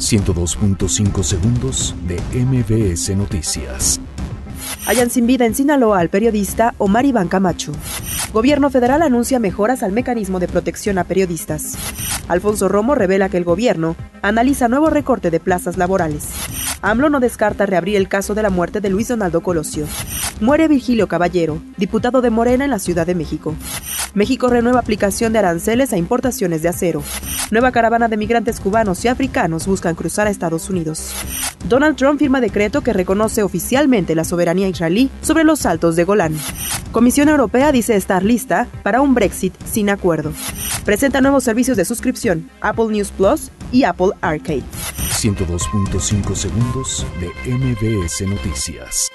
102.5 segundos de MBS Noticias. Hayan sin vida en Sinaloa al periodista Omar Iván Camacho. Gobierno federal anuncia mejoras al mecanismo de protección a periodistas. Alfonso Romo revela que el gobierno analiza nuevo recorte de plazas laborales. AMLO no descarta reabrir el caso de la muerte de Luis Donaldo Colosio. Muere Virgilio Caballero, diputado de Morena en la Ciudad de México. México renueva aplicación de aranceles a importaciones de acero. Nueva caravana de migrantes cubanos y africanos buscan cruzar a Estados Unidos. Donald Trump firma decreto que reconoce oficialmente la soberanía israelí sobre los altos de Golán. Comisión Europea dice estar lista para un Brexit sin acuerdo. Presenta nuevos servicios de suscripción, Apple News Plus y Apple Arcade. 102.5 segundos de MBS Noticias.